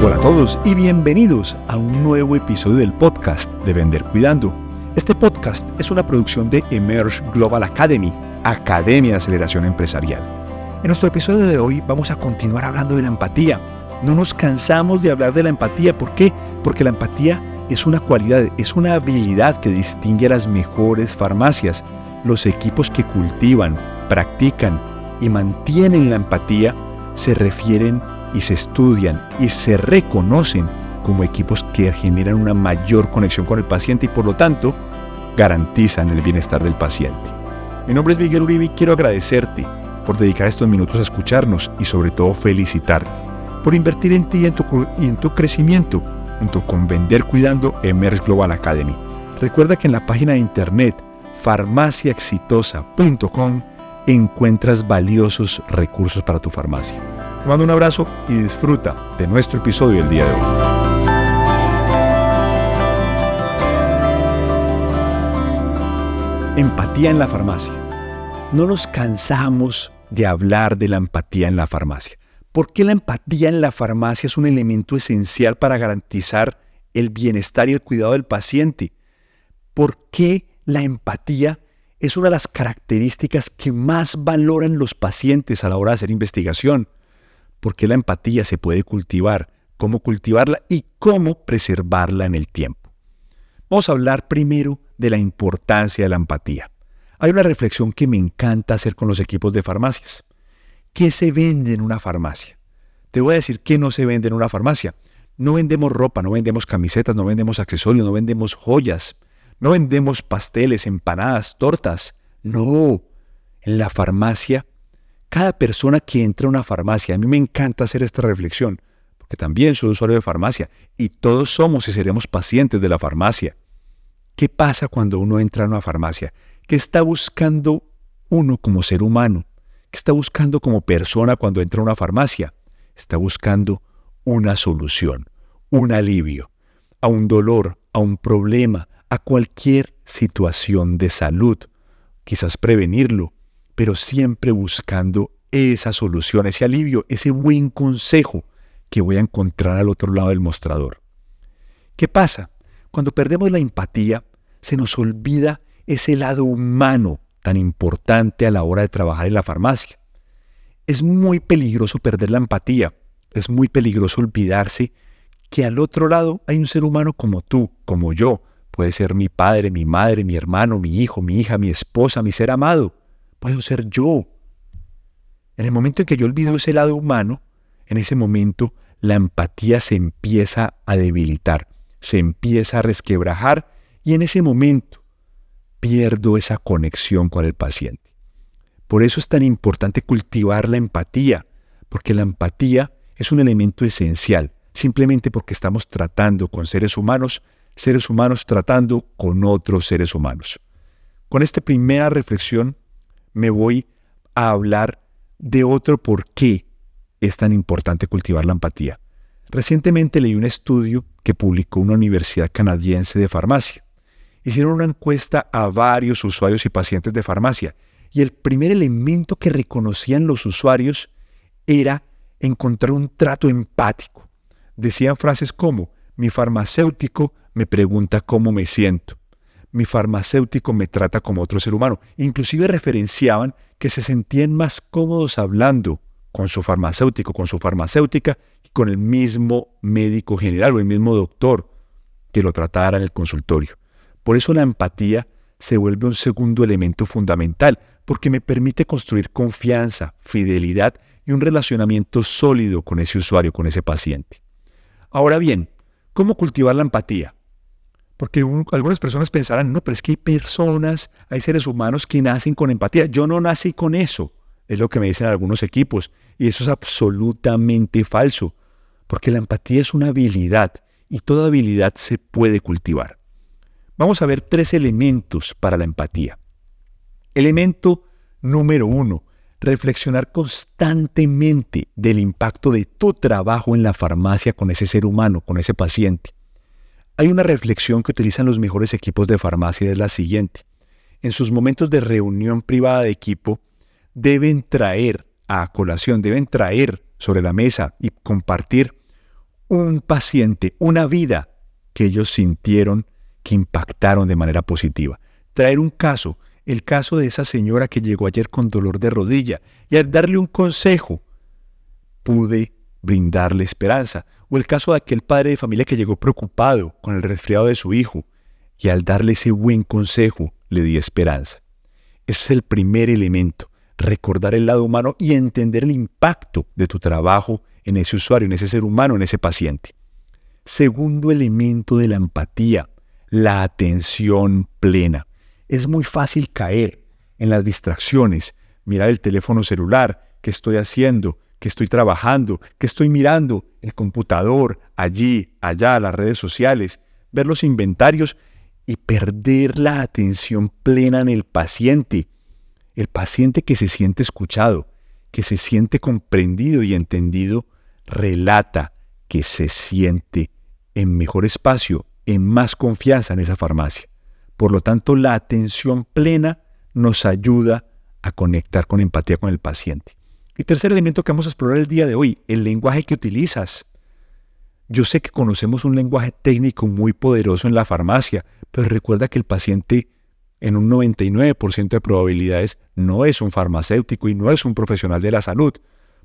Hola a todos y bienvenidos a un nuevo episodio del podcast de Vender Cuidando. Este podcast es una producción de Emerge Global Academy, Academia de Aceleración Empresarial. En nuestro episodio de hoy vamos a continuar hablando de la empatía. No nos cansamos de hablar de la empatía. ¿Por qué? Porque la empatía es una cualidad, es una habilidad que distingue a las mejores farmacias. Los equipos que cultivan, practican y mantienen la empatía se refieren y se estudian y se reconocen como equipos que generan una mayor conexión con el paciente y por lo tanto garantizan el bienestar del paciente. Mi nombre es Miguel Uribe y quiero agradecerte por dedicar estos minutos a escucharnos y sobre todo felicitarte por invertir en ti y en tu, y en tu crecimiento junto con Vender Cuidando Emerge Global Academy. Recuerda que en la página de internet farmaciaexitosa.com encuentras valiosos recursos para tu farmacia. Te mando un abrazo y disfruta de nuestro episodio del día de hoy. Empatía en la farmacia. No nos cansamos de hablar de la empatía en la farmacia. ¿Por qué la empatía en la farmacia es un elemento esencial para garantizar el bienestar y el cuidado del paciente? ¿Por qué la empatía es una de las características que más valoran los pacientes a la hora de hacer investigación? Por qué la empatía se puede cultivar, cómo cultivarla y cómo preservarla en el tiempo. Vamos a hablar primero de la importancia de la empatía. Hay una reflexión que me encanta hacer con los equipos de farmacias. ¿Qué se vende en una farmacia? Te voy a decir qué no se vende en una farmacia. No vendemos ropa, no vendemos camisetas, no vendemos accesorios, no vendemos joyas, no vendemos pasteles, empanadas, tortas. No, en la farmacia cada persona que entra a una farmacia, a mí me encanta hacer esta reflexión, porque también soy usuario de farmacia y todos somos y seremos pacientes de la farmacia. ¿Qué pasa cuando uno entra a una farmacia? ¿Qué está buscando uno como ser humano? ¿Qué está buscando como persona cuando entra a una farmacia? Está buscando una solución, un alivio a un dolor, a un problema, a cualquier situación de salud. Quizás prevenirlo, pero siempre buscando esa solución, ese alivio, ese buen consejo que voy a encontrar al otro lado del mostrador. ¿Qué pasa? Cuando perdemos la empatía, se nos olvida ese lado humano tan importante a la hora de trabajar en la farmacia. Es muy peligroso perder la empatía, es muy peligroso olvidarse que al otro lado hay un ser humano como tú, como yo. Puede ser mi padre, mi madre, mi hermano, mi hijo, mi hija, mi esposa, mi ser amado puedo ser yo. En el momento en que yo olvido ese lado humano, en ese momento la empatía se empieza a debilitar, se empieza a resquebrajar y en ese momento pierdo esa conexión con el paciente. Por eso es tan importante cultivar la empatía, porque la empatía es un elemento esencial, simplemente porque estamos tratando con seres humanos, seres humanos tratando con otros seres humanos. Con esta primera reflexión me voy a hablar de otro por qué es tan importante cultivar la empatía. Recientemente leí un estudio que publicó una universidad canadiense de farmacia. Hicieron una encuesta a varios usuarios y pacientes de farmacia y el primer elemento que reconocían los usuarios era encontrar un trato empático. Decían frases como, mi farmacéutico me pregunta cómo me siento mi farmacéutico me trata como otro ser humano. Inclusive referenciaban que se sentían más cómodos hablando con su farmacéutico, con su farmacéutica, que con el mismo médico general o el mismo doctor que lo tratara en el consultorio. Por eso la empatía se vuelve un segundo elemento fundamental, porque me permite construir confianza, fidelidad y un relacionamiento sólido con ese usuario, con ese paciente. Ahora bien, ¿cómo cultivar la empatía? Porque algunas personas pensarán, no, pero es que hay personas, hay seres humanos que nacen con empatía. Yo no nací con eso, es lo que me dicen algunos equipos. Y eso es absolutamente falso, porque la empatía es una habilidad y toda habilidad se puede cultivar. Vamos a ver tres elementos para la empatía. Elemento número uno, reflexionar constantemente del impacto de tu trabajo en la farmacia con ese ser humano, con ese paciente. Hay una reflexión que utilizan los mejores equipos de farmacia es la siguiente. En sus momentos de reunión privada de equipo, deben traer a colación, deben traer sobre la mesa y compartir un paciente, una vida que ellos sintieron que impactaron de manera positiva. Traer un caso, el caso de esa señora que llegó ayer con dolor de rodilla y al darle un consejo pude brindarle esperanza. O el caso de aquel padre de familia que llegó preocupado con el resfriado de su hijo y al darle ese buen consejo le di esperanza. Ese es el primer elemento, recordar el lado humano y entender el impacto de tu trabajo en ese usuario, en ese ser humano, en ese paciente. Segundo elemento de la empatía, la atención plena. Es muy fácil caer en las distracciones, mirar el teléfono celular, qué estoy haciendo, qué estoy trabajando, qué estoy mirando, el computador, allí, allá, las redes sociales, ver los inventarios y perder la atención plena en el paciente. El paciente que se siente escuchado, que se siente comprendido y entendido, relata que se siente en mejor espacio, en más confianza en esa farmacia. Por lo tanto, la atención plena nos ayuda a conectar con empatía con el paciente. Y tercer elemento que vamos a explorar el día de hoy, el lenguaje que utilizas. Yo sé que conocemos un lenguaje técnico muy poderoso en la farmacia, pero recuerda que el paciente en un 99% de probabilidades no es un farmacéutico y no es un profesional de la salud.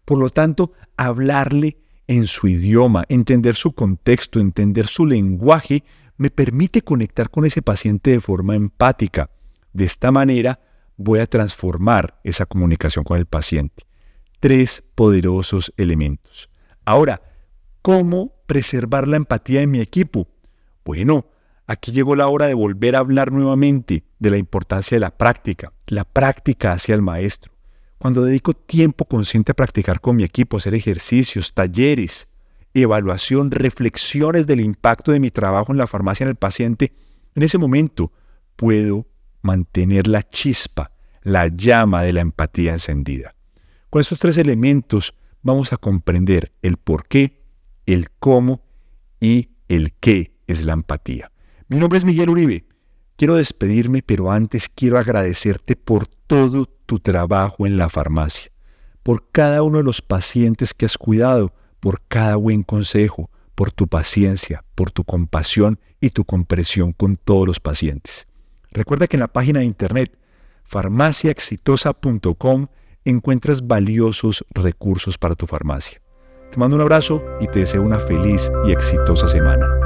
Por lo tanto, hablarle en su idioma, entender su contexto, entender su lenguaje, me permite conectar con ese paciente de forma empática. De esta manera voy a transformar esa comunicación con el paciente. Tres poderosos elementos. Ahora, ¿cómo preservar la empatía en mi equipo? Bueno, aquí llegó la hora de volver a hablar nuevamente de la importancia de la práctica, la práctica hacia el maestro. Cuando dedico tiempo consciente a practicar con mi equipo, hacer ejercicios, talleres, evaluación, reflexiones del impacto de mi trabajo en la farmacia en el paciente, en ese momento puedo mantener la chispa, la llama de la empatía encendida. Con estos tres elementos vamos a comprender el por qué, el cómo y el qué es la empatía. Mi nombre es Miguel Uribe. Quiero despedirme, pero antes quiero agradecerte por todo tu trabajo en la farmacia, por cada uno de los pacientes que has cuidado, por cada buen consejo, por tu paciencia, por tu compasión y tu comprensión con todos los pacientes. Recuerda que en la página de internet farmaciaexitosa.com encuentras valiosos recursos para tu farmacia. Te mando un abrazo y te deseo una feliz y exitosa semana.